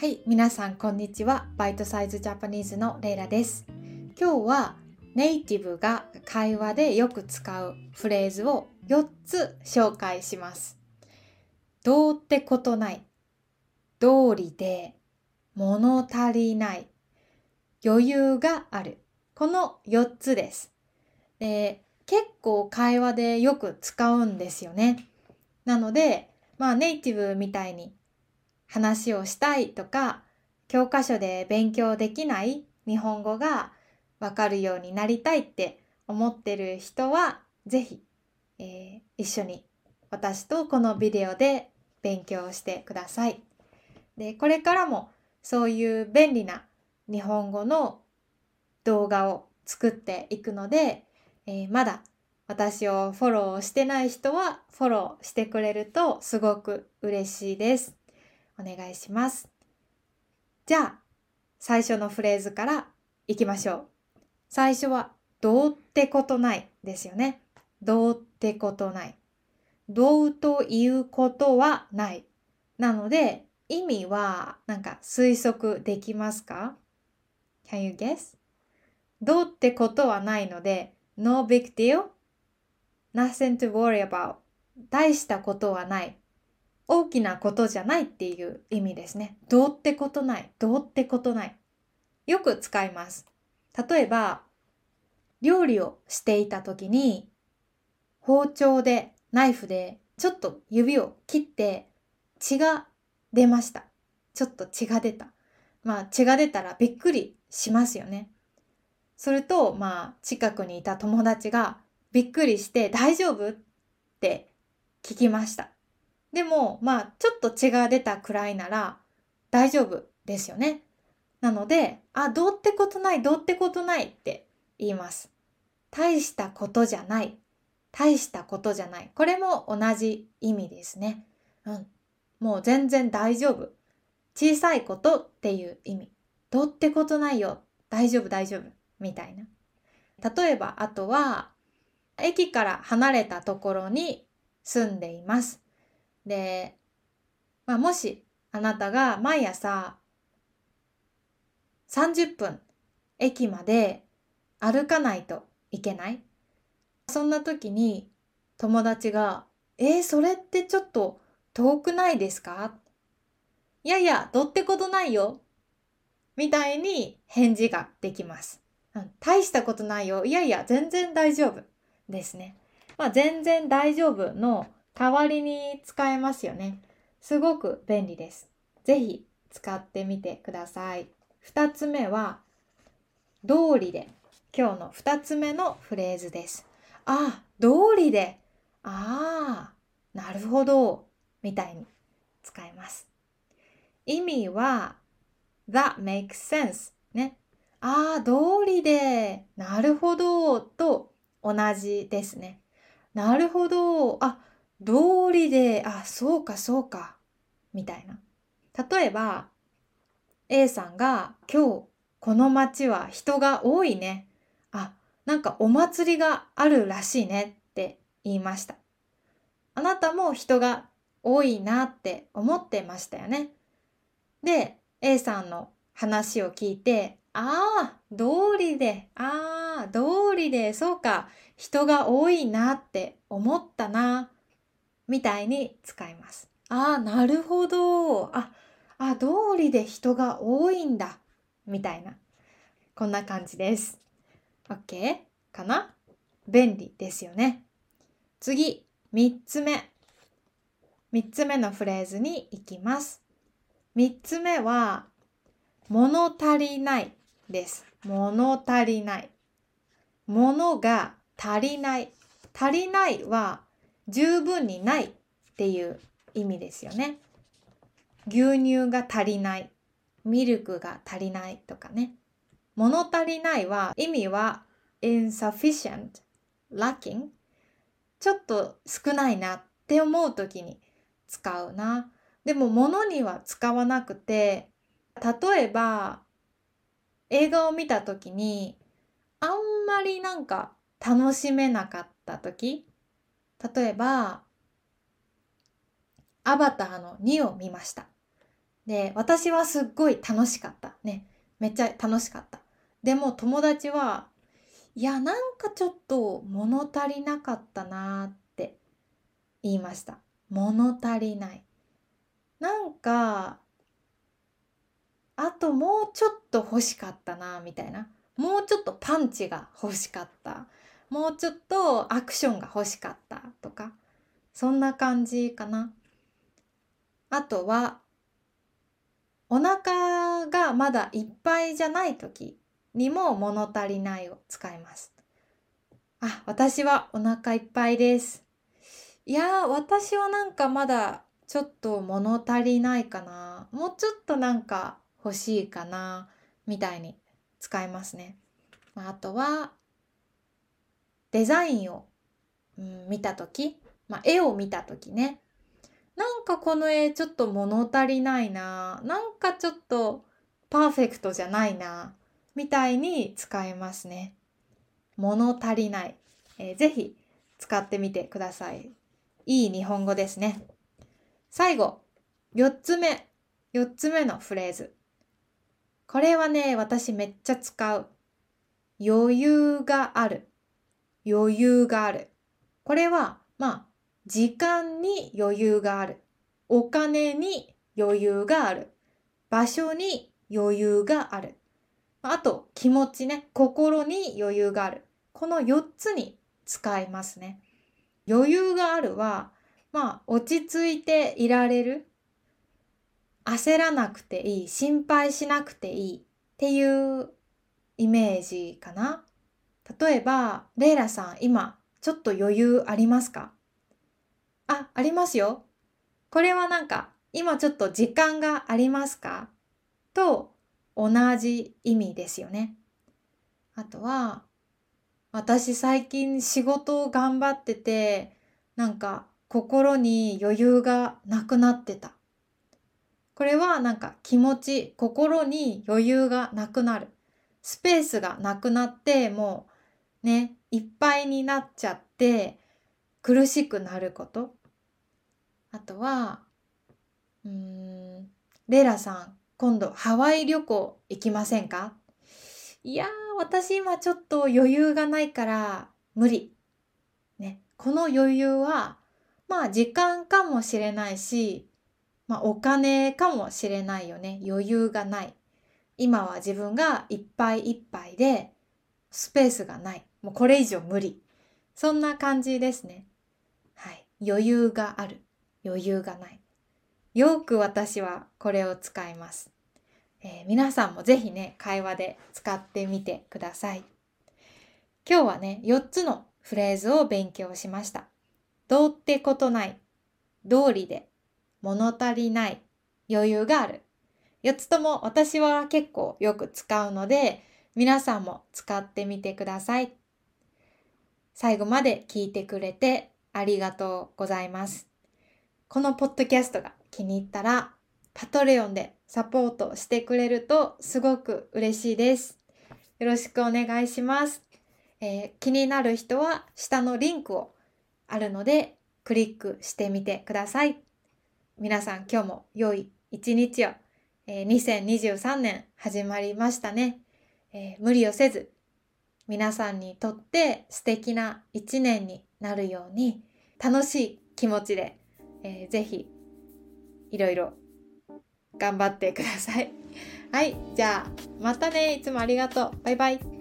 はい、皆さんこんにちは。バイトサイズジャパニーズのレイラです。今日はネイティブが会話でよく使うフレーズを4つ紹介します。どうってことない。道理で、物足りない。余裕がある。この4つです。で結構会話でよく使うんですよね。なので、まあネイティブみたいに話をしたいとか、教科書で勉強できない日本語がわかるようになりたいって思ってる人は、ぜひ、えー一緒に私とこのビデオで勉強してください。で、これからもそういう便利な日本語の動画を作っていくので、えーまだ私をフォローしてない人はフォローしてくれるとすごく嬉しいです。お願いします。じゃあ、最初のフレーズからいきましょう。最初は、どうってことないですよね。どうってことない。どうということはない。なので、意味はなんか推測できますか ?Can you guess? どうってことはないので、no big deal, nothing to worry about 大したことはない。大きなことじゃないっていう意味ですね。どうってことない。どうってことない。よく使います。例えば、料理をしていた時に、包丁で、ナイフで、ちょっと指を切って血が出ました。ちょっと血が出た。まあ血が出たらびっくりしますよね。すると、まあ近くにいた友達がびっくりして大丈夫？って聞きました。でも、まあ、ちょっと血が出たくらいなら大丈夫ですよね。なので、あ、どうってことない、どうってことないって言います。大したことじゃない。大したことじゃない。これも同じ意味ですね。うん。もう全然大丈夫。小さいことっていう意味。どうってことないよ。大丈夫、大丈夫。みたいな。例えば、あとは、駅から離れたところに住んでいます。で、まあ、もしあなたが毎朝30分駅まで歩かないといけない。そんな時に友達が、えー、それってちょっと遠くないですかいやいや、どってことないよ。みたいに返事ができます。うん大したことないよ。いやいや、全然大丈夫。ですね。まあ、全然大丈夫の代わりに使えますよね。すごく便利です。ぜひ使ってみてください。二つ目は、通りで。今日の二つ目のフレーズです。あ、通りで。ああ、なるほど。みたいに使います。意味は、that makes sense ね。ああ、通りで。なるほど。と同じですね。なるほど。あ、通りで、あ、そうかそうか、みたいな。例えば、A さんが今日この街は人が多いね。あ、なんかお祭りがあるらしいねって言いました。あなたも人が多いなって思ってましたよね。で、A さんの話を聞いて、ああ、通りで、ああ、通りで、そうか、人が多いなって思ったな。みたいに使います。ああ、なるほど。あ、あ、通りで人が多いんだ。みたいな。こんな感じです。OK? かな？便利ですよね。次、三つ目。三つ目のフレーズに行きます。三つ目は、物足りないです。物足りない。物が足りない。足りないは、十分にないっていう意味ですよね。牛乳が足りない、ミルクが足りないとかね。物足りないは意味は insufficient, lacking ちょっと少ないなって思う時に使うな。でも物には使わなくて、例えば映画を見た時にあんまりなんか楽しめなかった時例えば、アバターの2を見ました。で、私はすっごい楽しかった。ね。めっちゃ楽しかった。でも友達は、いや、なんかちょっと物足りなかったなって言いました。物足りない。なんか、あともうちょっと欲しかったなみたいな。もうちょっとパンチが欲しかった。もうちょっとアクションが欲しかったとか。そんな感じかな。あとは、お腹がまだいっぱいじゃない時にも物足りないを使います。あ、私はお腹いっぱいです。いや私はなんかまだちょっと物足りないかな。もうちょっとなんか欲しいかな。みたいに使いますね。あとは、デザインを、うん、見たとき、まあ、絵を見たときね。なんかこの絵ちょっと物足りないな。なんかちょっとパーフェクトじゃないな。みたいに使えますね。物足りない。えー、ぜひ使ってみてください。いい日本語ですね。最後、4つ目。4つ目のフレーズ。これはね、私めっちゃ使う。余裕がある。余裕がある。これは、まあ、時間に余裕がある。お金に余裕がある。場所に余裕がある。あと、気持ちね、心に余裕がある。この4つに使いますね。余裕があるは、まあ、落ち着いていられる。焦らなくていい、心配しなくていいっていうイメージかな。例えば、レイラさん、今、ちょっと余裕ありますか？あ、ありますよ。これはなんか、今ちょっと時間がありますか？と同じ意味ですよね。あとは、私最近仕事を頑張ってて、なんか心に余裕がなくなってた。これはなんか気持ち、心に余裕がなくなる。スペースがなくなって、もうね、いっぱいになっちゃって苦しくなること。あとは、うん、レラさん、今度ハワイ旅行行きませんか？いや、私今ちょっと余裕がないから無理。ね、この余裕は、まあ時間かもしれないし、まあお金かもしれないよね。余裕がない。今は自分がいっぱいいっぱいで、スペースがない。もうこれ以上無理。そんな感じですね。はい。余裕がある。余裕がない。よく私はこれを使います。えー、皆さんもぜひね、会話で使ってみてください。今日はね、4つのフレーズを勉強しました。どうってことない、通りで、物足りない、余裕がある。4つとも私は結構よく使うので、皆さんも使ってみてください。最後まで聞いてくれてありがとうございます。このポッドキャストが気に入ったら、パトレオンでサポートしてくれるとすごく嬉しいです。よろしくお願いします。えー、気になる人は下のリンクをあるのでクリックしてみてください。皆さん今日も良い一日を。えー、2023年始まりましたね。えー、無理をせず、皆さんにとって素敵な一年になるように、楽しい気持ちで、えー、ぜひ、いろいろ頑張ってください。はい、じゃあ、またね。いつもありがとう。バイバイ。